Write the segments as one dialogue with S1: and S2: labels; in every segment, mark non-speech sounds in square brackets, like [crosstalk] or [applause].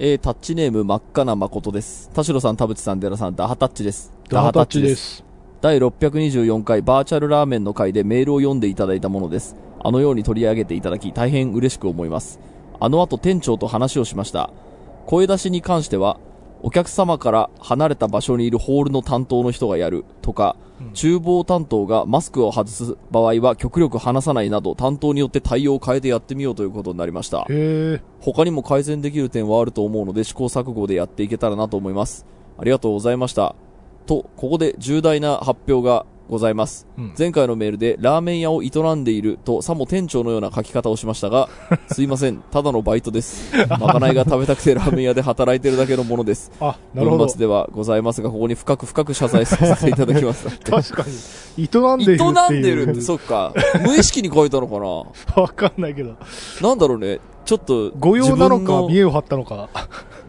S1: えー、タッチネーム真っ赤な誠です。田代さん、田淵さん、寺さん、ダハタッチです。
S2: ダハタッチで。す。
S1: 第624回バーチャルラーメンの回でメールを読んでいただいたものです。あのように取り上げていただき大変嬉しく思います。あの後店長と話をしました。声出しに関しては、お客様から離れた場所にいるホールの担当の人がやるとか、厨房担当がマスクを外す場合は極力話さないなど担当によって対応を変えてやってみようということになりました。他にも改善できる点はあると思うので試行錯誤でやっていけたらなと思います。ありがとうございました。と、ここで重大な発表がございます。
S2: うん
S1: 前回のメールでラーメン屋を営んでいるとさも店長のような書き方をしましたが、[laughs] すいません、ただのバイトです。[laughs] まかないが食べたくてラーメン屋で働いてるだけのものです。[laughs]
S2: あ、なるほど
S1: ではございますが、ここに深く深く謝罪させていただきます。
S2: 確かに。営んでいる。
S1: 営んでるって、そっか。無意識に書いたのかな？
S2: わかんないけど。
S1: なんだろうね。ちょっと、
S2: 御用なのか、見栄を張ったのか。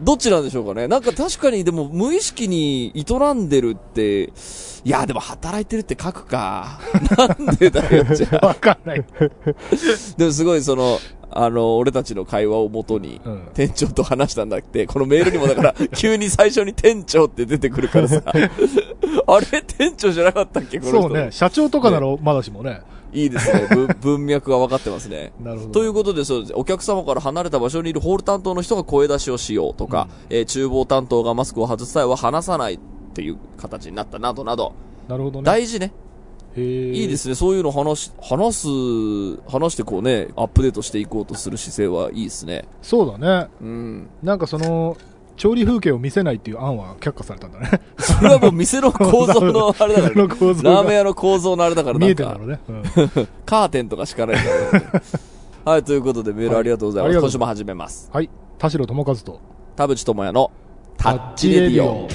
S1: どっちなんでしょうかね。なんか確かにでも無意識に営んでるって、いやでも働いてるって書くか。[laughs] なんでだよ、じゃあ。[laughs]
S2: わかんない。[laughs]
S1: でもすごいその、あの、俺たちの会話をもとに、
S2: うん
S1: 店長と話したんだって、このメールにもだから、急に最初に店長って出てくるからさ、あれ店長じゃなかったっけこの人。
S2: そうね。社長とかならまだしもね。
S1: いいですね。[laughs] 文文脈が分かってますね。
S2: なるほど。
S1: ということで、そうです。お客様から離れた場所にいるホール担当の人が声出しをしようとか、えー厨房担当がマスクを外す際は話さないっていう形になったなどなど、
S2: なるほどね。
S1: 大事ね。いいですね。そういうの話し、話す、話してこうね、アップデートしていこうとする姿勢はいいですね。
S2: そうだね。
S1: うん。
S2: なんかその、調理風景を見せないっていう案は却下されたんだね。
S1: それはもう店の構造のあれだから、
S2: 店の構造が
S1: ラーメン屋の構造のあれだからなんか
S2: 見えてんだろ、うね。うん
S1: カーテンとかしかないから、ね。[laughs] はい、ということでメールありがとうございます。
S2: はい
S1: 今週も始めます。
S2: はい。田代智和と、
S1: 田淵智也のタッチレディオ。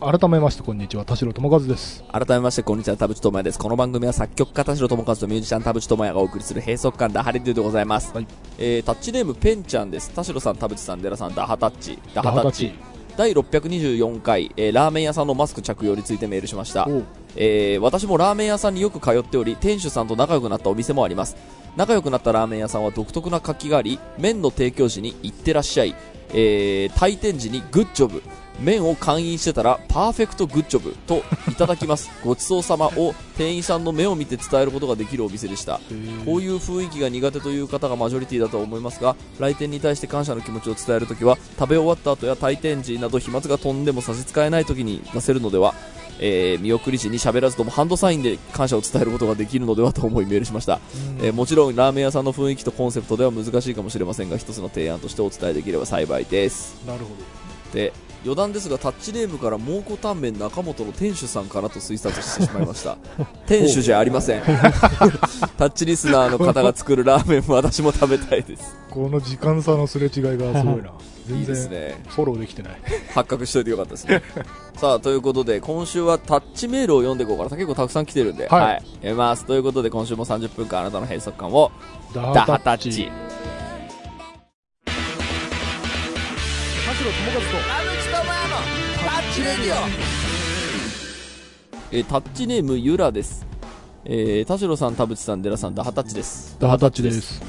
S2: 改めましてこんにちは、田代智和です。
S1: 改めまして、こんにちは、田淵智也です。この番組は作曲家田代智和とミュージシャン田淵智也がお送りする閉塞感ダハレディオでございます。
S2: はい
S1: えー、タッチネームペンちゃんです。田代さん、田淵さん、デラさん、ダハタッチ。ダハタッチ。第624回、えー、ラーメン屋さんのマスク着用についてメールしました。えー私もラーメン屋さんによく通っており店主さんと仲良くなったお店もあります仲良くなったラーメン屋さんは独特な活気があり麺の提供時に「いってらっしゃい」えー退店時に「グッジョブ」麺を勧飲してたら「パーフェクトグッジョブ」と「いただきます。[laughs] ごちそうさま」を店員さんの目を見て伝えることができるお店でした。こういう雰囲気が苦手という方がマジョリティだと思いますが来店に対して感謝の気持ちを伝えるときは食べ終わった後や退店時など飛沫が飛んでも差し支えないときに出せるのでは、えー見送り時に喋らずともハンドサインで感謝を伝えることができるのではと思いメールしました、えーもちろんラーメン屋さんの雰囲気とコンセプトでは難しいかもしれませんが一つの提案としてお伝えできれば幸いです。
S2: なるほ
S1: で余談ですがタッチネームから蒙古タンメン中本の店主さんかなと推察してしまいました。店主じゃありません。[laughs] タッチリスナーの方が作るラーメンも私も食べたいです。
S2: ど。この時間差のすれ違いがすごいな。[laughs] 全
S1: いいです
S2: 然、
S1: ね。
S2: フォローできてない。
S1: 発覚しといてよかったですね。[laughs] さあということで今週はタッチメールを読んでいこうかな。結構たくさん来てるんで。
S2: はい。
S1: 読みます。ということで今週も30分間あなたの閉塞感を。
S2: ダ
S1: ダハタッチ。
S2: 田代智和と、
S1: えータッチネームゆらです。えー田代さん田淵さんデラさんダハタッチです。
S2: ダハタッチです。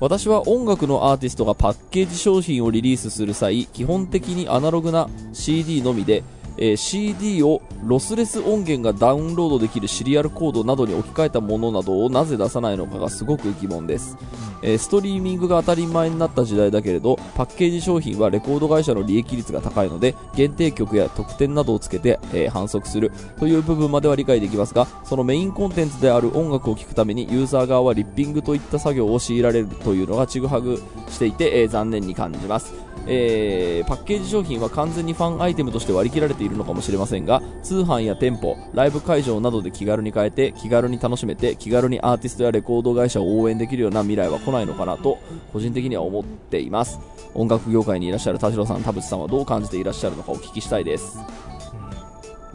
S1: 私は音楽のアーティストがパッケージ商品をリリースする際基本的にアナログな CD のみで、えー CD をロスレス音源がダウンロードできるシリアルコードなどに置き換えたものなどをなぜ出さないのかがすごく疑問です、えーストリーミングが当たり前になった時代だけれどパッケージ商品はレコード会社の利益率が高いので限定曲や特典などをつけて、えー反則する。という部分までは理解できますがそのメインコンテンツである音楽を聴くためにユーザー側はリッピングといった作業を強いられるというのがちぐはぐしていて、え残念に感じます。えーパッケージ商品は完全にファンアイテムとして割り切られているのかもしれませんが通販や店舗ライブ会場などで気軽に買えて気軽に楽しめて気軽にアーティストやレコード会社を応援できるような未来は来ないのかなと個人的には思っています。音楽業界にいらっしゃる田代さん田淵さんはどう感じていらっしゃるのかお聞きしたいです。だ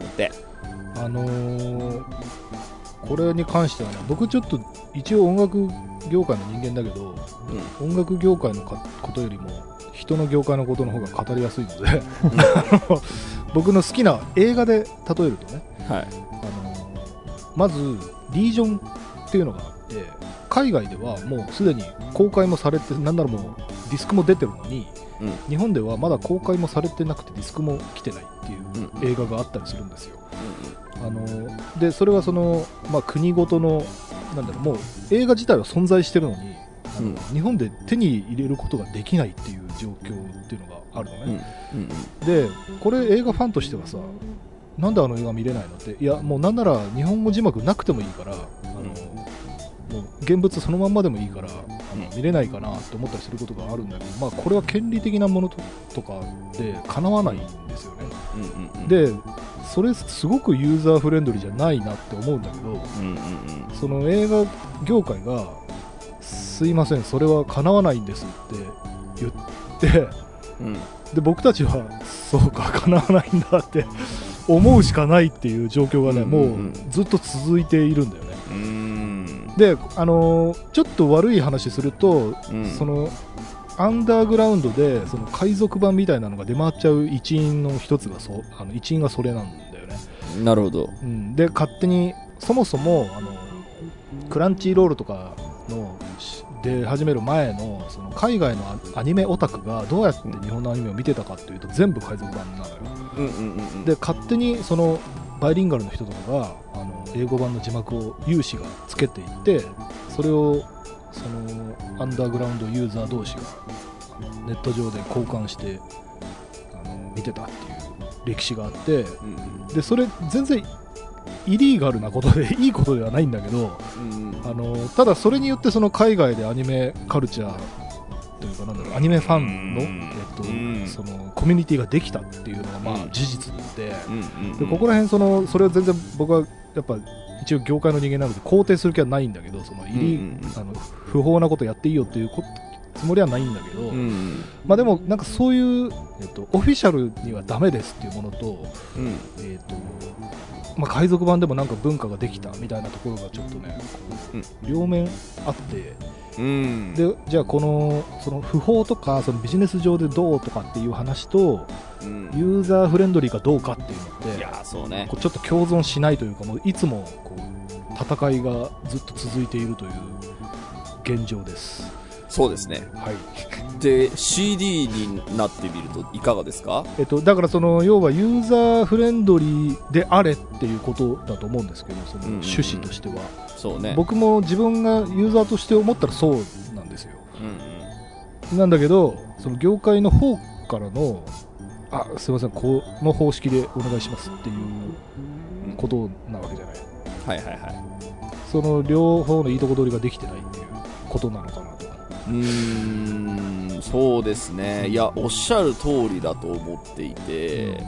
S1: って
S2: あのー、これに関してはね、僕ちょっと一応音楽業界の人間だけど、音楽業界のかことよりも人の業界のことの方が語りやすいので、[laughs] 僕の好きな映画で例えるとね
S1: はい。
S2: あのまずリージョンっていうのがあって海外ではもうすでに公開もされてなんならもうディスクも出てるのに
S1: うん。
S2: 日本ではまだ公開もされてなくてディスクも来てないっていう映画があったりするんですよ。あのでそれはその、まあ、国ごとのなんだろうもう映画自体は存在してるのに
S1: うん。
S2: 日本で手に入れることができないっていう状況っていうのがあるの
S1: うん。
S2: ね、
S1: うん。うん。
S2: でこれ映画ファンとしてはさなんであの映画見れないの？っていやもうなんなら日本語字幕なくてもいいからあの、もう現物そのまんまでもいいからあの
S1: うん。
S2: 見れないかなって思ったりすることがあるんだけど、まあ、これは権利的なものととかでかなわないんですよね。
S1: うん。うん。
S2: でそれすごくユーザーフレンドリーじゃないなって思うんだけど
S1: うん。うん。うん。
S2: その映画業界がすいませんそれはかなわないんですって言って
S1: うん。
S2: で僕たちはそうかかなわないんだって思うしかないっていう状況がね、
S1: うん
S2: もうずっと続いているんだよね。であのーちょっと悪い話すると、
S1: うん。
S2: そのアンダーグラウンドでその海賊版みたいなのが出回っちゃう一因の一つがそあの一因がそれなんだよね。
S1: なるほど。
S2: うん、で勝手にそもそもあのクランチーロールとかのし出始める前のその海外のアアニメオタクがどうやって日本のアニメを見てたかっていうと全部海賊版なのよ。
S1: うんうんうんうん。
S2: で勝手にそのバイリンガルの人とかがあの英語版の字幕を有志がつけていってそれをそのアンダーグラウンドユーザー同士がネット上で交換してあの見てたっていう歴史があって
S1: うん。
S2: でそれ全然イリーガルなことで [laughs] いいことではないんだけどあのただそれによってその海外でアニメカルチャーというかなんだろうアニメファンの、
S1: うん。
S2: えっと
S1: うん。
S2: そのコミュニティができたっていうのがまあ
S1: うん。
S2: 事実で,、でここら辺そのそれを全然僕はやっぱ一応業界の人間なので肯定する気はないんだけどそのイリー、
S1: うんうん。
S2: あの不法なことやっていいよっていうこつもりはないんだけど、
S1: うん
S2: まあでもなんかそういう、えっと、オフィシャルにはダメですっていうものと
S1: うん。
S2: えーとまあ、海賊版でもなんか文化ができたみたいなところがちょっとね、こう両面あって
S1: うん。
S2: でじゃあこのその不法とかそのビジネス上でどうとかっていう話と
S1: うん。
S2: ユーザーフレンドリーかどうかっていうのって
S1: いやーそうね。
S2: こうちょっと共存しないというかもういつもこう戦いがずっと続いているという現状です。
S1: そうですね。
S2: はい。
S1: で CD になってみるといかがですか？
S2: えっと、だからその要はユーザーフレンドリーであれっていうことだと思うんですけどその
S1: うんうんうん。
S2: 趣旨としては、
S1: そうね。
S2: 僕も自分がユーザーとして思ったらそうなんですよ。
S1: うん
S2: なんだけどその業界の方からのあすいませんこの方式でお願いしますっていう
S1: うん。
S2: ことなわけじゃない。
S1: はいはいはい。
S2: その両方のいいとこ取りができてないっていうことなのかな。と
S1: うーんそうですね。いやおっしゃる通りだと思っていて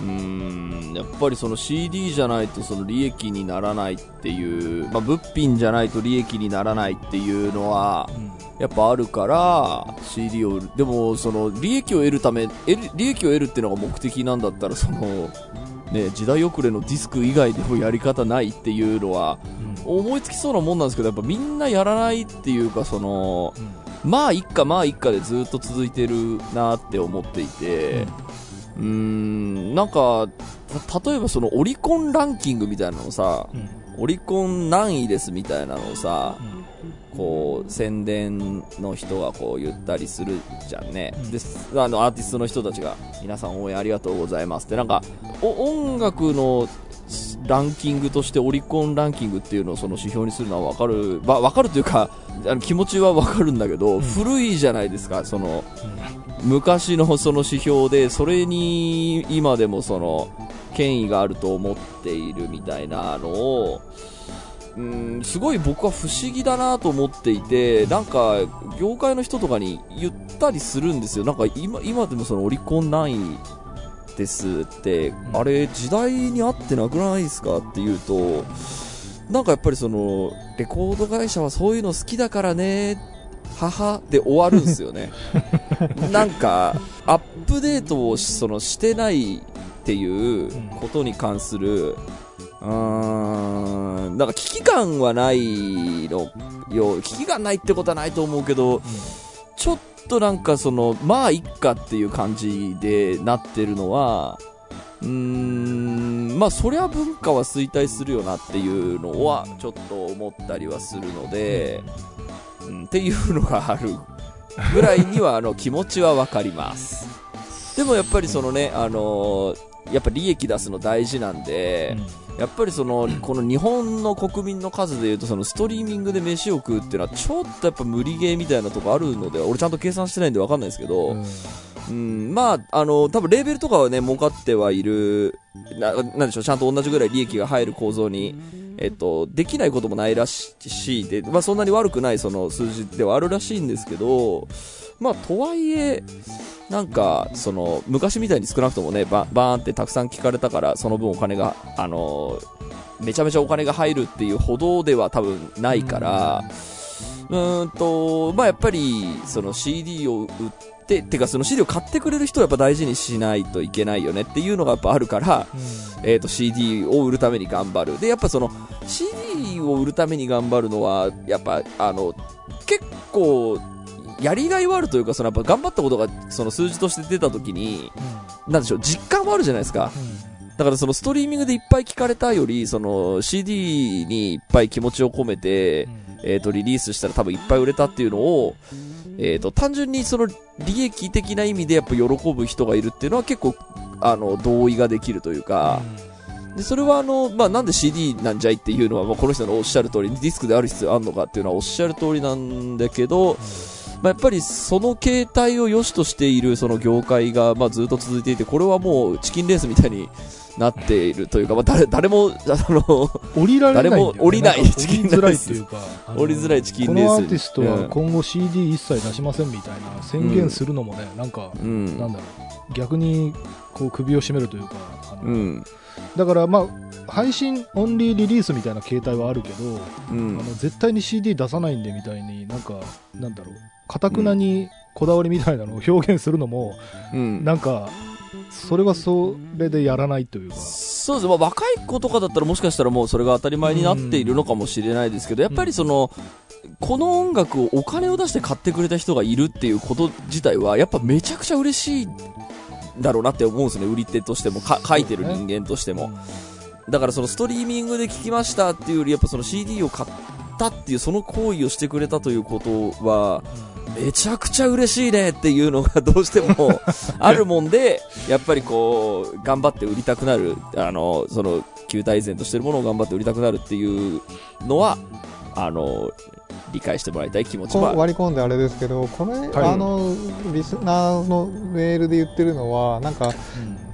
S1: うーんやっぱりその CD じゃないとその利益にならないっていう、まあ、物品じゃないと利益にならないっていうのはやっぱあるから CD をでもその利益を得るため利益を得るっていうのが目的なんだったらそのね時代遅れのディスク以外でもやり方ないっていうのは思いつきそうなもんなんですけどやっぱみんなやらないっていうかそのまあ一家まあ一家でずっと続いてるなって思っていてうーんなんかた例えばそのオリコンランキングみたいなのさオリコン何位ですみたいなのをさこう宣伝の人がこう言ったりするじゃんね、
S2: うん。
S1: であのアーティストの人たちが皆さん応援ありがとうございますって。なんかお音楽のランキングとしてオリコンランキングっていうのをその指標にするのは分かる、まあ、分かるというかあの気持ちは分かるんだけど、
S2: うん。
S1: 古いじゃないですかその昔のその指標でそれに今でもその権威があると思っているみたいなのをうんすごい僕は不思議だなと思っていてなんか業界の人とかに言ったりするんですよ。なんか今今でもそのオリコン9位ですって、
S2: ん。
S1: あれ時代に合ってなくないですかって言うとなんかやっぱりそのレコード会社はそういうの好きだからね母で終わるんですよね。[laughs] なんかアップデートをしそのしてないっていうことに関するうーんなんか危機感はないのよ危機感ないってことはないと思うけどちょっとなんかそのまあいっかっていう感じでなってるのはうーんまあそりゃ文化は衰退するよなっていうのはちょっと思ったりはするので、うん、っていうのがあるぐらいにはあの気持ちはわかります。でもやっぱりそのね、あのーやっぱ利益出すの大事なんで、やっぱりそのこの日本の国民の数でいうとそのストリーミングで飯を食うっていうのはちょっとやっぱ無理ゲーみたいなとこあるので俺ちゃんと計算してないんでわかんないですけど、
S2: うん。
S1: うん、まあ、あの、多分レーベルとかはね、儲かってはいる、な、なんでしょう、ちゃんと同じぐらい利益が入る構造に、えっと、できないこともないらしいで、まあそんなに悪くないその数字ではあるらしいんですけど、まあとはいえ、なんか、その、昔みたいに少なくともね、ババーンってたくさん聞かれたから、その分お金が、あの、めちゃめちゃお金が入るっていうほどでは多分ないから、うーんと、まあやっぱり、その CD を売って、てかその CD を買ってくれる人をやっぱ大事にしないといけないよねっていうのがやっぱあるから、えー、と CD を売るために頑張る。でやっぱその CD を売るために頑張るのはやっぱあの結構やりがいはあるというかそのやっぱ頑張ったことがその数字として出た時になんでしょう実感はあるじゃないですか。だからそのストリーミングでいっぱい聞かれたよりその CD にいっぱい気持ちを込めて、えー、とリリースしたら多分いっぱい売れたっていうのを、えー、と単純にその利益的な意味でやっぱ喜ぶ人がいるっていうのは結構あの同意ができるというか、でそれはあの、まあ、なんで CD なんじゃいっていうのは、まあ、この人のおっしゃる通りディスクである必要あるのかっていうのはおっしゃる通りなんだけど、まあ、やっぱりその形態を良しとしているその業界が、まあ、ずっと続いていてこれはもうチキンレースみたいになっているというか、まあ、誰誰もあの
S2: 降りられないね。
S1: 誰も降りない
S2: んか降りづらいっていうかあの
S1: 降りづらいチキンレース。
S2: このアーティスト
S1: うん。
S2: は今後 CD 一切出しませんみたいな宣言するのもね、なんか、
S1: うん。
S2: なんだろう。逆にこう首を絞めるというか
S1: うん。
S2: だからまあ配信オンリーリリースみたいな形態はあるけど、
S1: う
S2: あ
S1: ん
S2: の絶対に CD 出さないんでみたいになんかなんだろうかたくなにこだわりみたいなのを表現するのも、
S1: うん。
S2: なんかそれはそれでやらないというか、
S1: そうです、まあ、若い子とかだったらもしかしたらもうそれが当たり前になっているのかもしれないですけど、やっぱりその、この音楽をお金を出して買ってくれた人がいるっていうこと自体はやっぱめちゃくちゃ嬉しいだろうなって思うんですね。売り手としてもか書いてる人間としても、だからそのストリーミングで聴きましたっていうよりやっぱその CD を買ったっていうその行為をしてくれたということはめちゃくちゃ嬉しいねっていうのがどうしても [laughs] あるもんで、やっぱりこう、頑張って売りたくなる、あの、その、球体依然としてるものを頑張って売りたくなるっていうのは、あの、理解してもらいたい気持ち
S3: こ
S1: は。
S3: 割り込んであれですけどこれ、
S2: はい
S3: あのリスナーのメールで言ってるのはなんか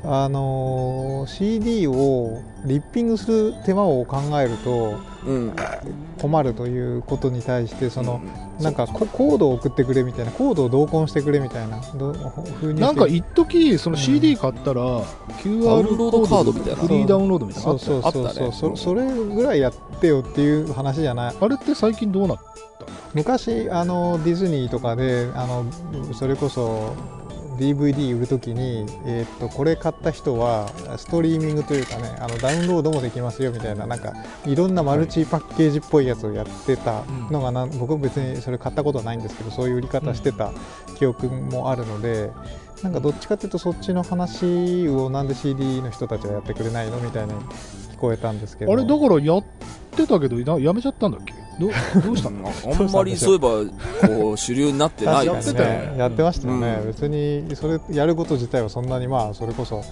S2: うん
S3: あの CD をリッピングする手間を考えると
S1: うん。
S3: 困るということに対してその、
S1: うん。
S3: なんかココードを送ってくれみたいなコードを同梱してくれみたいな
S2: なんか一時その CD 買ったら QR
S1: ダウンロードカードみたいな。
S2: フリーダウンロードみたいなのあったよ
S3: そうそうそうそう、そそれぐらいやってよっていう話じゃない。
S2: あれって最近どうなった
S3: 昔あのディズニーとかであのそれこそ DVD 売るときに、えーっとこれ買った人はストリーミングというかねあのダウンロードもできますよみたいななんかいろんなマルチパッケージっぽいやつをやってたのがな、僕別にそれ買ったことはないんですけどそういう売り方してた記憶もあるので、なんかどっちかっていうとそっちの話をなんで CD の人たちはやってくれないのみたいに聞こえたんですけど。
S2: あれだからやってたけどなやめちゃったんだっけ？どどうしたの？
S1: あんまりそういえば、こう、主流になってない
S2: やってたよ
S1: ですね。
S3: ねやってましたよね、
S1: うん。
S3: 別にそれやること自体はそんなにまあそれこそ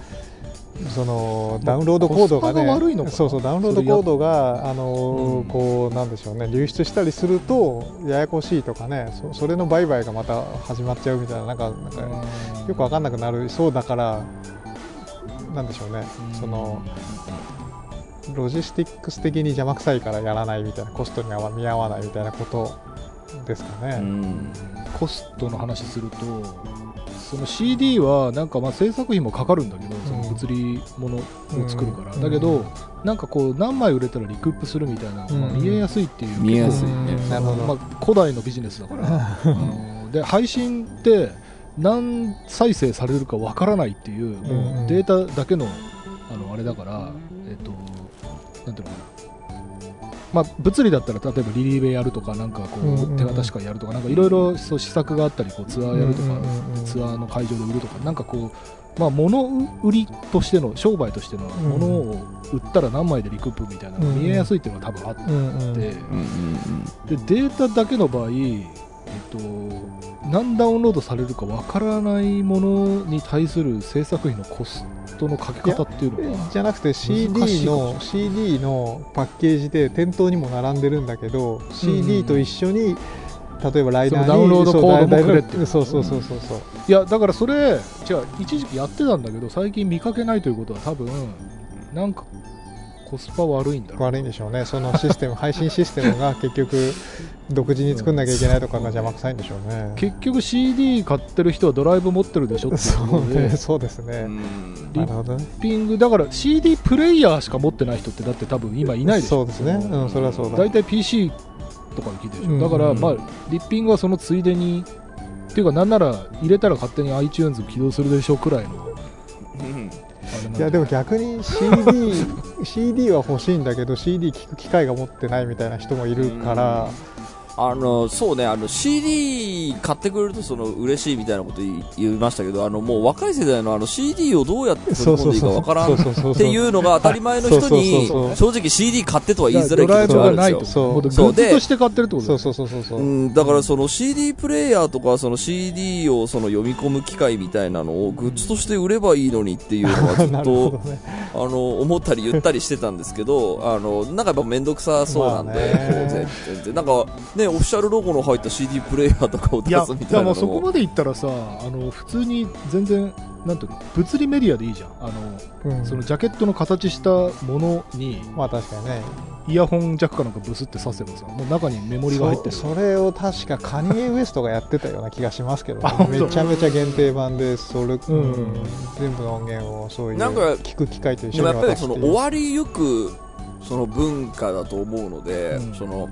S3: そのダウンロードコードがね
S2: が悪いのかな？
S3: そうそうダウンロードコードがあのー
S2: うん。
S3: こうなんでしょうね流出したりするとややこしいとかねそそれの売買がまた始まっちゃうみたいななんかなんかよくわかんなくなるそうだからなんでしょうね。そのロジスティックス的に邪魔くさいからやらないみたいなコストには見合わないみたいなことですかね。
S1: うん。
S2: コストの話するとその CD はなんかまあ制作費もかかるんだけど、その物理物を作るから、
S3: うん。
S2: だけど、なんかこう何枚売れたらリクープするみたいな、
S3: うん。
S2: まあ見えやすいっていう
S1: 見えやすい
S3: うん。
S1: ね。
S3: なるほど。
S2: まあ、古代のビジネスだから。あ [laughs] ので配信って何再生されるかわからないっていう、も
S3: うん。
S2: うデータだけのあのあれだから、えっと、なんていうのかな。まあ、物理だったら例えばリリーベやるとかなんかこ
S3: うんうんうん。
S2: う手渡し会やるとかなんかいろいろそう施策があったりこうツアーやるとかツアーの会場で売るとかなんかこう、まあ、物売りとしての商売としての
S3: ん。
S2: 物を売ったら何枚でリクープみたいなのが見えやすいっていうのが多分あって、でデータだけの場合、えっと、何ダウンロードされるかわからないものに対する制作費のコストのかけ方っていうのが
S3: じゃなくて CD の CD のパッケージで店頭にも並んでるんだけど、CD と一緒に例えばライダーに
S2: ダウンロード
S3: そう
S2: コードもくれって。いう
S3: そうそうそうそうそう
S2: いやだからそれ違う一時期やってたんだけど最近見かけないということは多分なんかコスパ悪いんだ
S3: 悪いんでしょうね。そのシステム配信システムが結局 [laughs] 独自に作んなきゃいけないとかが邪魔くさいんでしょうね。
S2: 結局 CD 買ってる人はドライブ持ってるでしょって
S3: そう。ねそうですね、
S2: リッピングだから CD プレイヤーしか持ってない人ってだって多分今いないでしょ。
S3: そうですね。うんそれはそうだ。
S2: 大体 PC とかで聞いてるでしょ、
S3: うん
S2: だから、まあ、リッピングはそのついでにっていうかなんなら入れたら勝手に iTunes 起動するでしょくらいの
S1: うん。
S3: いやでも逆に CD, CD は欲しいんだけど CD 聴く機会が持ってないみたいな人もいるから、
S1: あのそうねあの CD 買ってくれるとその嬉しいみたいなこと言いましたけどあのもう若い世代のあの CD をどうやって取り込んでいいかわからんっていうのが当たり前の人に正直 CD 買ってとは言いづらい気持ちはあるんですよ。
S3: そう。
S1: で
S2: として買ってるってこと
S3: そう
S2: だよ
S3: そうそうそうそう、
S1: うん、だからその CD プレイヤーとかその CD をその読み込む機械みたいなのをグッズとして売ればいいのにっていうのはずっと [laughs]
S3: どね。
S1: あの思ったり言ったりしてたんですけどあのなんかやっぱ面倒くさそうなんで、
S3: まあ
S1: 全然。なんかねオフィシャルロゴの入った CD プレイヤーとかを
S2: いや
S1: 出すみたいなのも
S2: そこまでいったらさあの普通に全然なんていうの物理メディアでいいじゃん。あの
S3: うん。
S2: そのジャケットの形したものに
S3: まあ確かにね。
S2: イヤホンジャックかなんかブスって刺せばさもう中にメモリが入ってる。
S3: そそれを確かカニエ・ウエストがやってたような気がしますけど、[laughs] ね。めちゃめちゃ限定版でそれ、
S2: うん
S3: 全部の音源をそういう
S1: なんか
S3: 聞く機会と一
S1: でも
S3: 緒に
S1: やっぱりその
S3: 渡して
S1: 終わりゆくその文化だと思うので、
S2: うん。
S1: その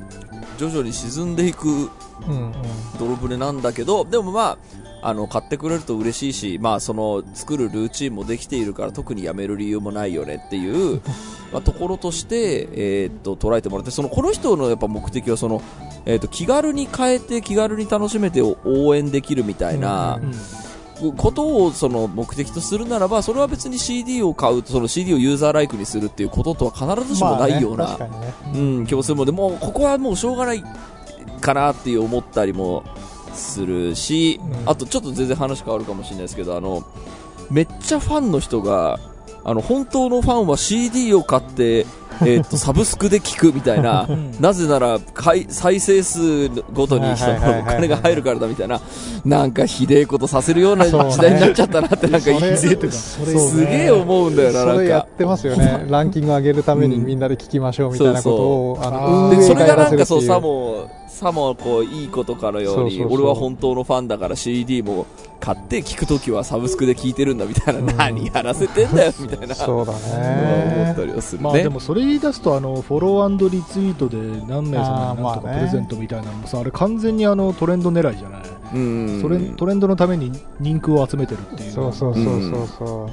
S1: 徐々に沈んでいく
S3: うんうん。
S1: 泥船なんだけどでもまああの買ってくれると嬉しいし、まあ、その作るルーチンもできているから特にやめる理由もないよねっていう、[laughs] まあ、ところとして、えーっと捉えてもらってそのこの人のやっぱ目的はその、えーっと気軽に変えて気軽に楽しめて応援できるみたいな
S2: うん
S1: ことをその目的とするならばそれは別に CD を買うとその CD をユーザーライクにするっていうこととは必ずしもないような、
S3: まあね、確かにね。
S1: うん、気もするので、もうここはもうしょうがないかなっていう思ったりもするし、
S3: うん。
S1: あとちょっと全然話変わるかもしれないですけど、あの、めっちゃファンの人が、あの、本当のファンは CD を買って、えーっと、サブスクで聞くみたいな、
S2: うん。
S1: なぜなら、かい再生数ごとにお金が入るからだみたいな、なんかひでえことさせるような時代になっちゃったなって、なんかすげえ思うんだよな、なん
S3: それや
S1: か
S3: っ。てますよね。[laughs] ランキング上げるためにみんなで聞きましょうみたいなことを、あ
S2: そ
S1: れがなんかそう
S3: せるっていう
S1: さもこういいことかのように
S3: そうそうそう。
S1: 俺は本当のファンだから CD も買って聞くときはサブスクで聞いてるんだみたいな、
S3: うん。
S1: 何やらせてんだよみたいな。
S3: そうだ
S1: 思
S3: ね
S1: ったりはするね、
S2: まあでもそれ言い出すとあのフォローリツイートで何名様になんとかプレゼントみたいなのもさあれ完全にあのトレンド狙いじゃない？
S1: うん。
S2: それトレンドのために人気を集めてるっていう
S3: そうそうそうそうそう、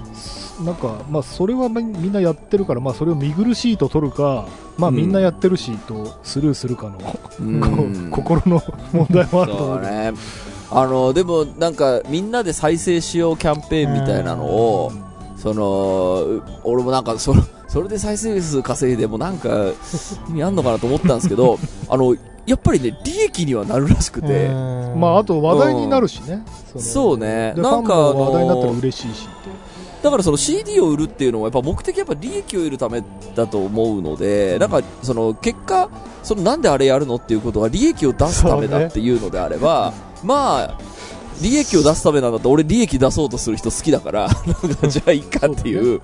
S2: なんかまあそれはみみんなやってるからまあそれを見苦しいと取るかまあ
S1: うん
S2: みんなやってるしとスルーするかの、
S1: うん。
S2: 心の問題もあると思う
S1: ね。あのでもなんかみんなで再生しようキャンペーンみたいなのをその俺もなんかそそれで再生数稼いでもなんか意味あんのかなと思ったんですけど [laughs] あのやっぱりね利益にはなるらしくて、
S3: うん。
S2: まああと話題になるしね、の
S1: そうね。
S2: で
S1: なんか
S2: 話題になったら嬉しいし
S1: だからその CD を売るっていうのはやっぱ目的はやっぱ利益を得るためだと思うので、なんかその結果、そのなんであれやるのっていうことは利益を出すためだっていうのであれば、まあ、利益を出すためなんだと俺利益出そうとする人好きだから、なんかじゃあいいかっていう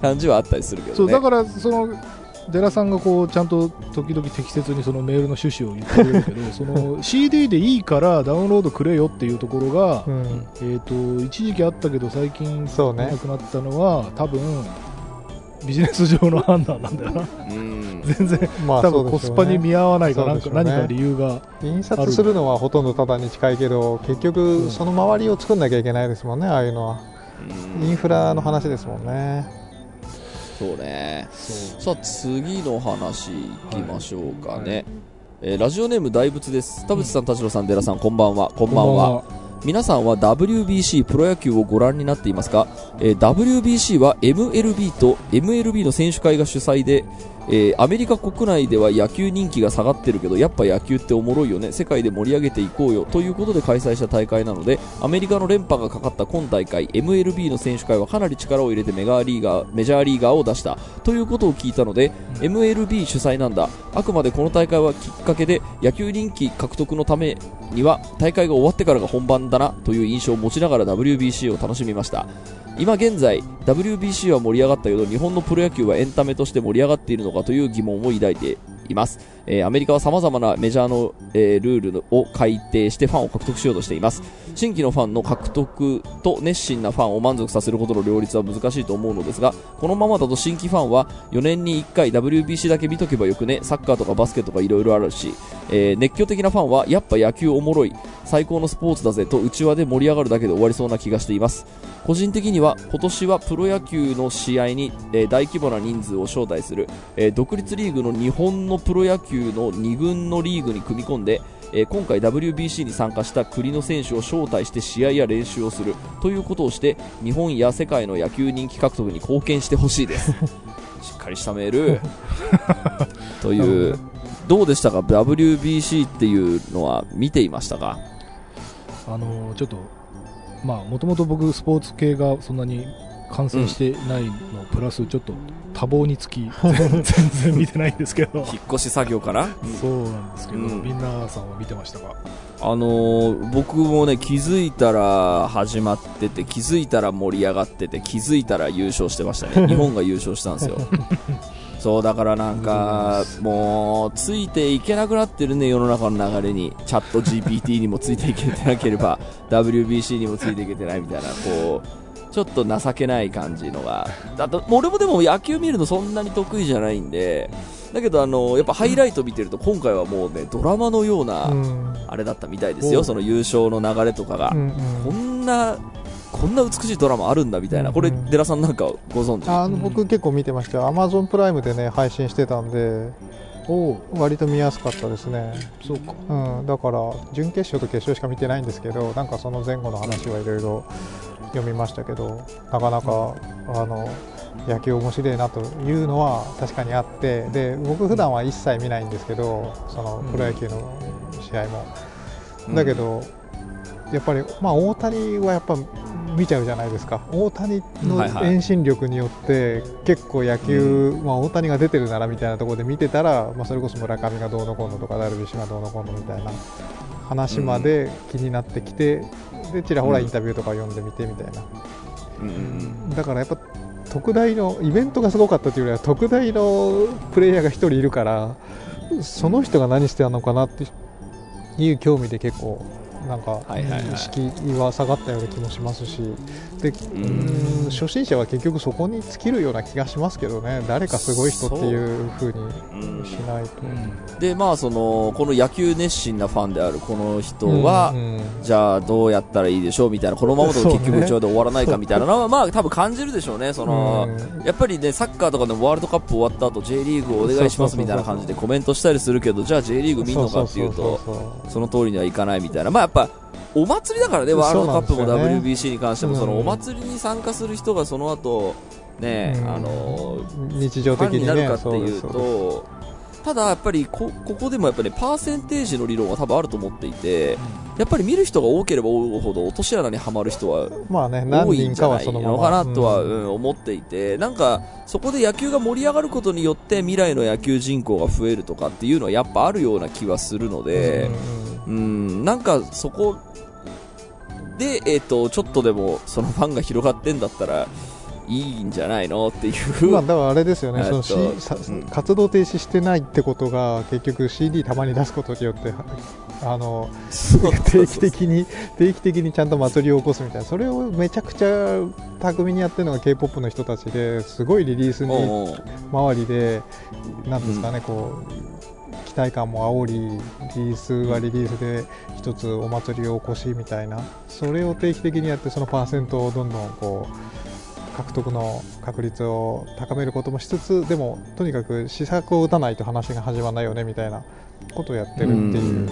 S1: 感じはあったりするけどね。
S2: そうだからその寺さんがこうちゃんと時々適切にそのメールの趣旨を言ってくれるけど [laughs] その CD でいいからダウンロードくれよっていうところが、
S3: うん。
S2: えー、と一時期あったけど最近
S3: そうね。
S2: なくなったのは多分ビジネス上の判断なんだよな。
S1: うん。[laughs]
S2: 全然
S3: まあ
S2: 多分コスパに見合わないか
S3: ね。
S2: 何か理由が
S3: 印刷するのはほとんどタダに近いけど結局その周りを作んなきゃいけないですもんねああいうのは。インフラの話ですもんね
S1: そうね。さあ次の話いきましょうかね、えーラジオネーム大仏です。田淵さん田代さん寺さんこんばんは。こんばんは。皆さんは WBC プロ野球をご覧になっていますか、えー WBC は MLB と MLB の選手会が主催で、えーアメリカ国内では野球人気が下がってるけどやっぱ野球っておもろいよね。世界で盛り上げていこうよ。ということで開催した大会なのでアメリカの連覇がかかった今大会 MLB の選手会はかなり力を入れてメガリーガーメジャーリーガーを出した。ということを聞いたので MLB 主催なんだ。あくまでこの大会はきっかけで野球人気獲得のためには大会が終わってからが本番だなという印象を持ちながら WBC を楽しみました。今現在 WBC は盛り上がったけど日本のプロ野球はエンタメとして盛り上がっているのかという疑問を抱いています、えーアメリカは様々なメジャーの、えールールを改定してファンを獲得しようとしています。新規のファンの獲得と熱心なファンを満足させることの両立は難しいと思うのですがこのままだと新規ファンは4年に1回 WBC だけ見とけばよくねサッカーとかバスケとかいろいろあるし、えー熱狂的なファンはやっぱ野球おもろい最高のスポーツだぜと内輪で盛り上がるだけで終わりそうな気がしています。個人的には今年はプロ野球の試合に、え大規模な人数を招待する、え独立リーグの日本のプロ野球の2軍のリーグに組み込んで、えー今回 WBC に参加した国の選手を招待して試合や練習をするということをして日本や世界の野球人気獲得に貢献してほしいです。[laughs] しっかりしたメール。[laughs] というどうでしたか？WBC っていうのは見ていましたか？
S2: あのちょっとまあもともと僕スポーツ系がそんなに観戦してないの、プラスちょっと多忙につき全然見てないんですけど。[laughs]
S1: 引っ越し作業から？
S2: そうなんですけど、
S1: うん。
S2: みんなさんは見てましたか？
S1: あのー僕もね気づいたら始まってて気づいたら盛り上がってて気づいたら優勝してましたね。[laughs] 日本が優勝したんですよ。[laughs] そうだからなんかもうついていけなくなってるね世の中の流れに。チャット GPT にもついていけてなければ WBC にもついていけてないみたいなこうちょっと情けない感じのが。あと俺もでも野球見るのそんなに得意じゃないんでだけどあのやっぱハイライト見てると今回はもうねドラマのような、
S3: うん。
S1: あれだったみたいですよ、
S3: お
S1: その優勝の流れとかが、
S3: うんうん。
S1: こんな、こんな美しいドラマあるんだみたいな、これ、
S3: うん。
S1: デラさんなんかご存知？
S3: あの僕結構見てましたよ、アマゾンプライムでね配信してたんで、
S2: おお
S3: 割と見やすかったですね、
S2: そうか。
S3: うん、だから準決勝と決勝しか見てないんですけど、なんかその前後の話はいろいろ読みましたけど、なかなかあの野球面白いなというのは確かにあって、で僕、普段は一切見ないんですけど、そのプロ野球の試合も。だけど、やっぱり、まあ、大谷はやっぱ見ちゃうじゃないですか、大谷の
S1: はいはい。
S3: 遠心力によって、結構野球、まあ、大谷が出てるならみたいなところで見てたら、まあ、それこそ村上がどうのこうのとか、ダルビッシュがどうのこうのみたいな話まで気になってきて、でちらほらインタビューとか読んでみてみたいな、
S1: うんうん
S3: だからやっぱ特大のイベントがすごかったというよりは、特大のプレイヤーが1人いるから、その人が何してたのかなっていう興味で結構なんか意識は下がったような気もしますし。でう
S1: うん。
S3: 初心者は結局そこに尽きるような気がしますけどね。誰かすごい人っていう風に
S1: うん
S3: しないと。
S1: で、まあ、その、この野球熱心なファンであるこの人は、
S3: うんうん。
S1: じゃあどうやったらいいでしょうみたいな、このままだと結局うちわで終わらないかみたいなのは、まあ多分感じるでしょうね、その、
S3: うん。
S1: やっぱりね、サッカーとかでもワールドカップ終わった後 J リーグをお願いしますみたいな感じでコメントしたりするけど、じゃあ J リーグ見んのかっていうと、
S3: そ
S1: の通りにはいかないみたいな、まあぱお祭りだからね、ワールドカップも WBC に関しても、その
S3: うん
S1: お祭りに参加する人がその後ね、
S3: うん。
S1: あの
S3: 日常
S1: ファンになるかっていうと、ただやっぱりこここでもやっぱり、ね、パーセンテージの理論は多分あると思っていて、やっぱり見る人が多ければ多いほど落とし穴にはまる人は
S3: まあね何
S1: 多いんじゃない
S3: の
S1: かなとは、
S3: うん
S1: うん。思っていてなんかそこで野球が盛り上がることによって未来の野球人口が増えるとかっていうのはやっぱあるような気はするので、
S3: うんうん
S1: うん、なんかそこで、えっとちょっとでもそのファンが広がってんだったらいいんじゃないのっていう、
S3: まあ、だからあれですよね、
S1: えっと
S3: その
S1: うん。
S3: 活動停止してないってことが、結局 CD たまに出すことによって、あの定期的に定期的にちゃんと祭りを起こすみたいな、それをめちゃくちゃ巧みにやってるのが k p o p の人たちですごいリリースに周りで、なんですかね、こう期待感も煽り、リリースはリリースで一つお祭りを起こしみたいな、それを定期的にやって、そのパーセントをどんどんこう獲得の確率を高めることもしつつでもとにかく施策を打たないと話が始まらないよねみたいなことをやってるっていう、
S1: うん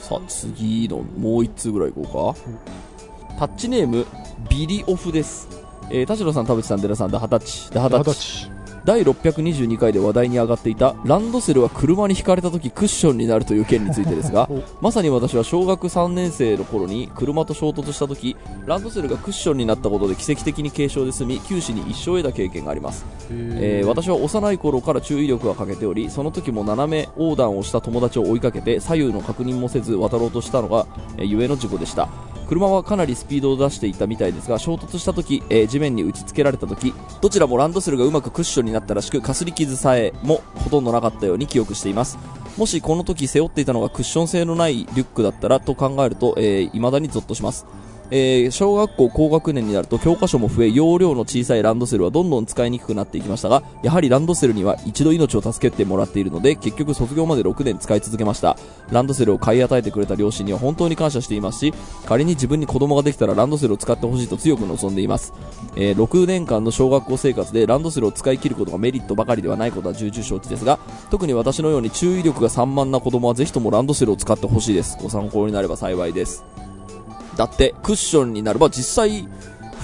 S1: さあ次のもう1通ぐらいいこうか、タッチネームビリオフです。えー田代さん田淵さん寺さんで二十歳で二十歳第622回で話題に上がっていたランドセルは車にひかれた時クッションになるという件についてですが [laughs]
S2: お
S1: まさに私は小学3年生の頃に車と衝突した時ランドセルがクッションになったことで奇跡的に軽傷で済み九死に一生を得た経験があります。えー私は幼い頃から注意力が欠けておりその時も斜め横断をした友達を追いかけて左右の確認もせず渡ろうとしたのが、えー、ゆえの事故でした車はかなりスピードを出していたみたいですが衝突した時、えー地面に打ち付けられた時どちらもランドセルがうまくクッションになったらしくかすり傷さえもほとんどなかったように記憶しています。もしこの時背負っていたのがクッション性のないリュックだったらと考えると、えー、未だにゾッとします。えー小学校高学年になると教科書も増え容量の小さいランドセルはどんどん使いにくくなっていきましたがやはりランドセルには一度命を助けてもらっているので結局卒業まで6年使い続けました。ランドセルを買い与えてくれた両親には本当に感謝していますし仮に自分に子供ができたらランドセルを使ってほしいと強く望んでいます、えー6年間の小学校生活でランドセルを使い切ることがメリットばかりではないことは重々承知ですが特に私のように注意力が散漫な子供はぜひともランドセルを使ってほしいです。ご参考になれば幸いです。だってクッションになれば実際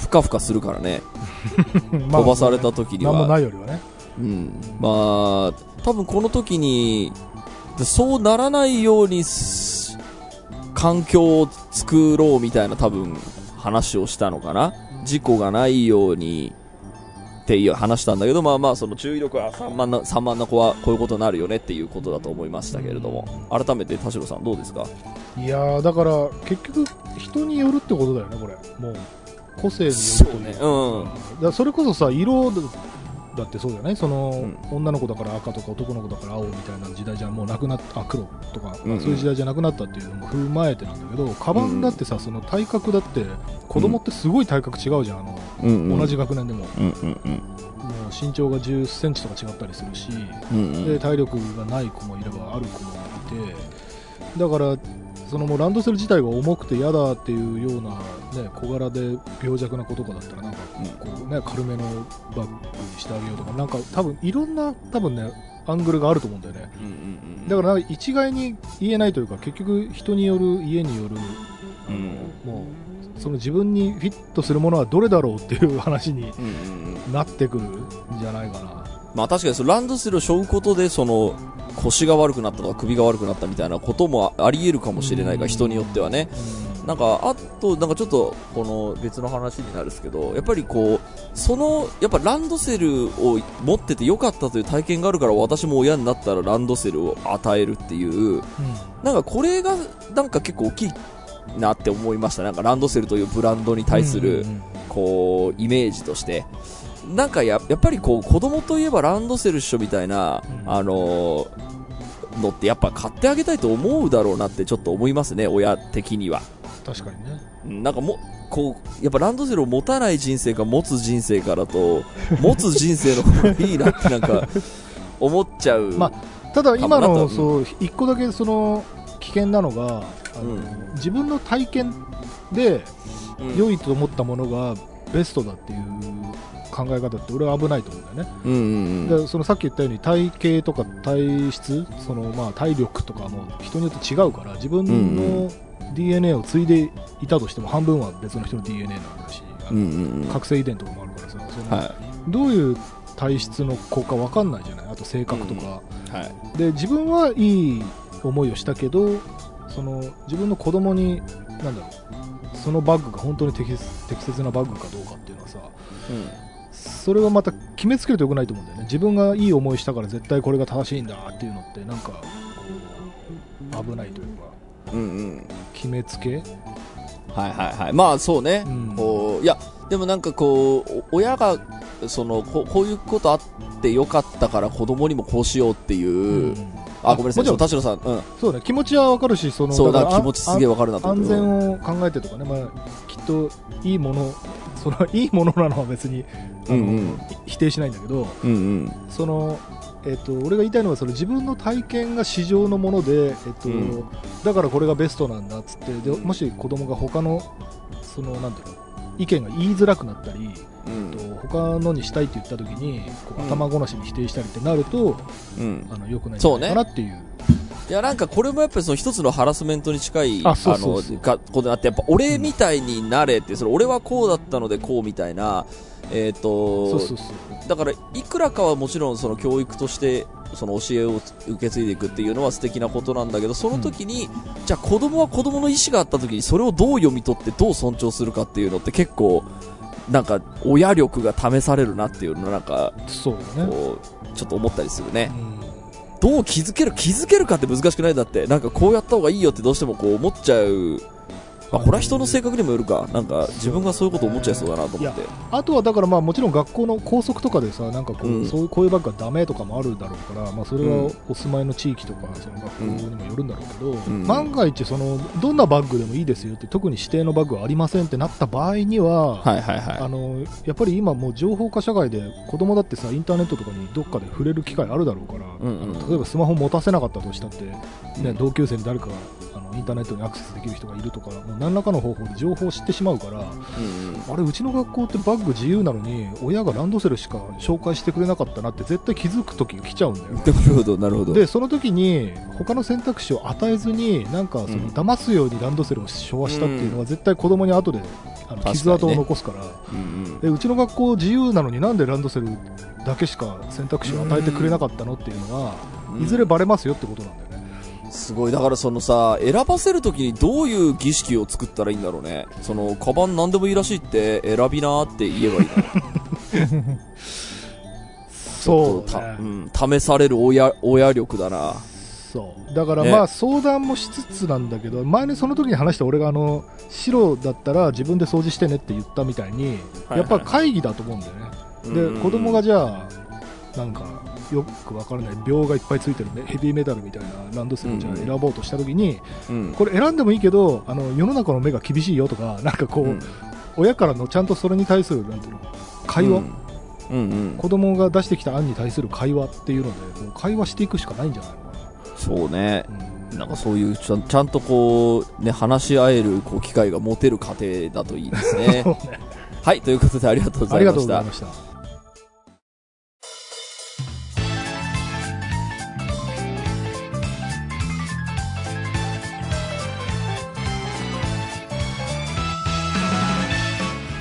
S1: ふかふかするからね。[laughs] 飛ばされた時には。
S2: 何もないよりはね。
S1: うん、まあ多分この時にでそうならないようにす環境を作ろうみたいな多分話をしたのかな。事故がないようにっていう話したんだけどまあまあその注意力が散漫な散漫な子はこういうことになるよねっていうことだと思いましたけれども。改めて田代さんどうですか？
S2: いやーだから結局人によるってことだよねこれ。もう個性によるというか
S1: うん。
S2: だそれこそさ色だってそうだよねその、
S1: う
S2: 女の子だから赤とか男の子だから青みたいな時代じゃもうなくなっあ黒とか、
S1: うんうん。
S2: そういう時代じゃなくなったっていうのも踏まえてなんだけどカバンだってさ、その体格だって子供ってすごい体格違うじゃんあの、
S1: うんうん。
S2: 同じ学年でも。も
S1: うんうんうん。
S2: う身長が1 0センチとか違ったりするし、
S1: うんうん。
S2: で体力がない子もいればある子もいてだからそのもうランドセル自体が重くて嫌だっていうような、ね、小柄で病弱な子とかだったらなんかこう、ね、軽めのバッグにしてあげようとかなんか多分いろんな多分ねアングルがあると思うんだよね。
S1: うんうんうん
S2: だから一概に言えないというか結局人による家による
S1: うん。
S2: もうその自分にフィットするものはどれだろうっていう話に
S1: うんうんうん。
S2: なってくるんじゃないかな。
S1: まあ確かにそのランドセルを背負うことでその腰が悪くなったとか首が悪くなったみたいなこともあり得るかもしれないが
S2: うん
S1: 人によってはね。なんかあとなんかちょっとこの別の話になるんですけどやっぱりこうそのやっぱランドセルを持っててよかったという体験があるから私も親になったらランドセルを与えるっていう。なんかこれがなんか結構大きいなって思いました。なんかランドセルというブランドに対する、こうイメージとして。なんかややっぱりこう子供といえばランドセルっしょみたいな、
S2: うん。
S1: あのーのってやっぱ買ってあげたいと思うだろうなってちょっと思いますね親的には。
S2: 確かにね。
S1: うんなんかもこうやっぱランドセルを持たない人生か持つ人生からと [laughs] 持つ人生の方がいいなってなんか思っちゃう、[laughs]
S2: まただ今のそう一個だけその危険なのがあの、
S1: うん。
S2: 自分の体験で
S1: うん。
S2: 良いと思ったものがベストだっていう考え方って俺は危ないと思うんだよね、
S1: うんうん
S2: でそのさっき言ったように体型とか体質そのまあ体力とかも人によって違うから自分
S1: うん
S2: の DNA を継いでいたとしても半分は別の人の DNA なんだし、
S1: うんうんうん。
S2: 覚醒遺伝とかもあるからさその、
S1: は
S2: どういう体質の子か分かんないじゃない。あと性格とか、
S1: いはい。
S2: で自分はいい思いをしたけどその自分の子供になんだろうそのバッグが本当に適適切なバッグかどうかっていうのはさそれはまた決めつけるとよくないと思うんだよね。自分がいい思いしたから絶対これが正しいんだっていうのってなんか危ないというか
S1: うんうん。うん
S2: 決めつけ、
S1: はいはいはい。まあそうね、
S2: うん。
S1: こういやでもなんかこうお親がそのここういうことあってよかったから子供にもこうしようっていう、
S2: うん
S1: あごめんなさい。
S2: もちろん。
S1: 田代さん、うん、
S2: そうね気持ちはわかるしその
S1: そうだ気持ちすげえわかるなと思
S2: 安
S1: う
S2: 全を考えてとかね、まあ、きっといいものその [laughs] いいものなのは別にあの、
S1: うんうん。
S2: 否定しないんだけど
S1: うんうん。
S2: その、えっと俺が言いたいのはその自分の体験が市場のもので、えっと
S1: うん。
S2: だからこれがベストなんだっつってでもし子供が他のそのなんていうの意見が言いづらくなったり、
S1: うん。
S2: と他のにしたいって言った時にこう
S1: うん。
S2: 頭ごなしに否定したりってなると、
S1: うん。
S2: あの良くないんじゃないかなっていう。
S1: いやなんかこれもやっぱりその一つのハラスメントに近い
S2: あ
S1: の学校であってやっぱ俺みたいになれってそれ俺はこうだったのでこうみたいなえっ、とだからいくらかはもちろんその教育としてその教えを受け継いでいくっていうのは素敵なことなんだけどその時に、じゃあ子供は子供の意思があった時にそれをどう読み取ってどう尊重するかっていうのって結構なんか親力が試されるなっていうのをなんか
S2: そうだね、
S1: こうちょっと思ったりするね。
S2: うん
S1: どう気づける気づけるかって難しくない？んだってなんかこうやった方がいいよってどうしてもこう思っちゃうまあ、これは人の性格にもよるか。なんか自分がそういうこと思っちゃいそうだなと思って。
S2: あとはだからまあもちろん学校の校則とかでさなんかこう、
S1: うん。
S2: そういうこういうバッグがダメとかもあるだろうから、まあ、それ
S1: うん。
S2: はお住まいの地域とかその学校にもよるんだろうけど、
S1: ん。
S2: 万が一そのどんなバッグでもいいですよって特に指定のバッグはありませんってなった場合には、
S1: はいはいは
S2: あのやっぱり今もう情報化社会で子供だってさインターネットとかにどっかで触れる機会あるだろうから、
S1: うんうん
S2: 例えばスマホ持たせなかったとしたって、ね
S1: うん
S2: 同級生に誰かがあのインターネットにアクセスできる人がいるとかもう何らかの方法で情報を知ってしまうからあれうちの学校ってバッグ自由なのに親がランドセルしか紹介してくれなかったなって絶対気づく時が来ちゃうんだよ。ね
S1: なるほどなるほど。
S2: でその時に他の選択肢を与えずになんかその
S1: うん。
S2: 騙すようにランドセルを昭和したっていうのは絶対子供に後であの傷跡を残すから。
S1: うんうん。
S2: でうちの学校自由なのになんでランドセルだけしか選択肢を与えてくれなかったのっていうのは
S1: うん。
S2: いずれバレますよってことなんだよ。ね、
S1: すごい。だからそのさ選ばせるときにどういう儀式を作ったらいいんだろうね。そのカバン何でもいいらしいって選びなーって言えばいいの。[laughs]
S2: そう
S1: た
S2: ね
S1: うん、試される親親力だな。
S2: そう。だから
S1: ね。
S2: まあ相談もしつつなんだけど前にその時に話した俺があの白だったら自分で掃除してねって言ったみたいに
S1: はい
S2: やっぱ会議だと思うんだよね。
S1: うん
S2: で子供がじゃあなんかよくわからない秒がいっぱいついてるね。ヘビーメタルみたいなランドセルをじゃ選ぼうとした時に
S1: うん。
S2: これ選んでもいいけどあの世の中の目が厳しいよとかなんかこう、
S1: うん。
S2: 親からのちゃんとそれに対するなんていうの会話、
S1: うん。うんうん。
S2: 子供が出してきた案に対する会話っていうのでもう会話していくしかないんじゃないの？か
S1: そうね。
S2: な、
S1: なんかそういうちゃんちゃんとこうね話し合えるこう機会が持てる家庭だといいですね。[laughs]
S2: ね。
S1: はいということでありがとうござ
S2: ありがとういました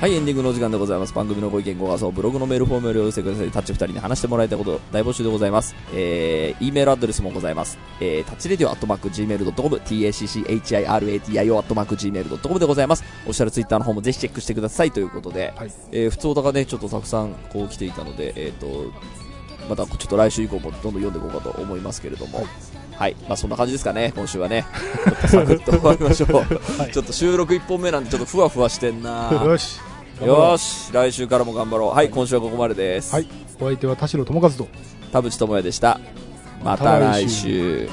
S1: はい、エンディングのお時間でございます。番組のご意見、ご感想、ブログのメールフォームよりお寄せください。タッチ二人に話してもらいたいこと、大募集でございます。えー、E メールアドレスもございます。えー、タッチレディオアットマーク Gmail.com、tacchiradio アットマーク Gmail.com でございます。オフィシャルツイッターの方もぜひチェックしてくださいということで、
S2: はい
S1: えー、普通おたがね、ちょっとたくさんこう来ていたので、えっ、と、またちょっと来週以降もどんどん読んでいこうかと思いますけれども、
S2: はい
S1: はい、まあそんな感じですかね、今週はね。[laughs] ちょっとサクッと終わりましょう。
S2: はい
S1: ちょっと収録1本目なんでちょっとふわふわしてんな
S2: よし
S1: よーし、来週からも頑張ろう。はい、今週はここまでです。
S2: はいお相手は田代智和と
S1: 田淵智也でした。また来週。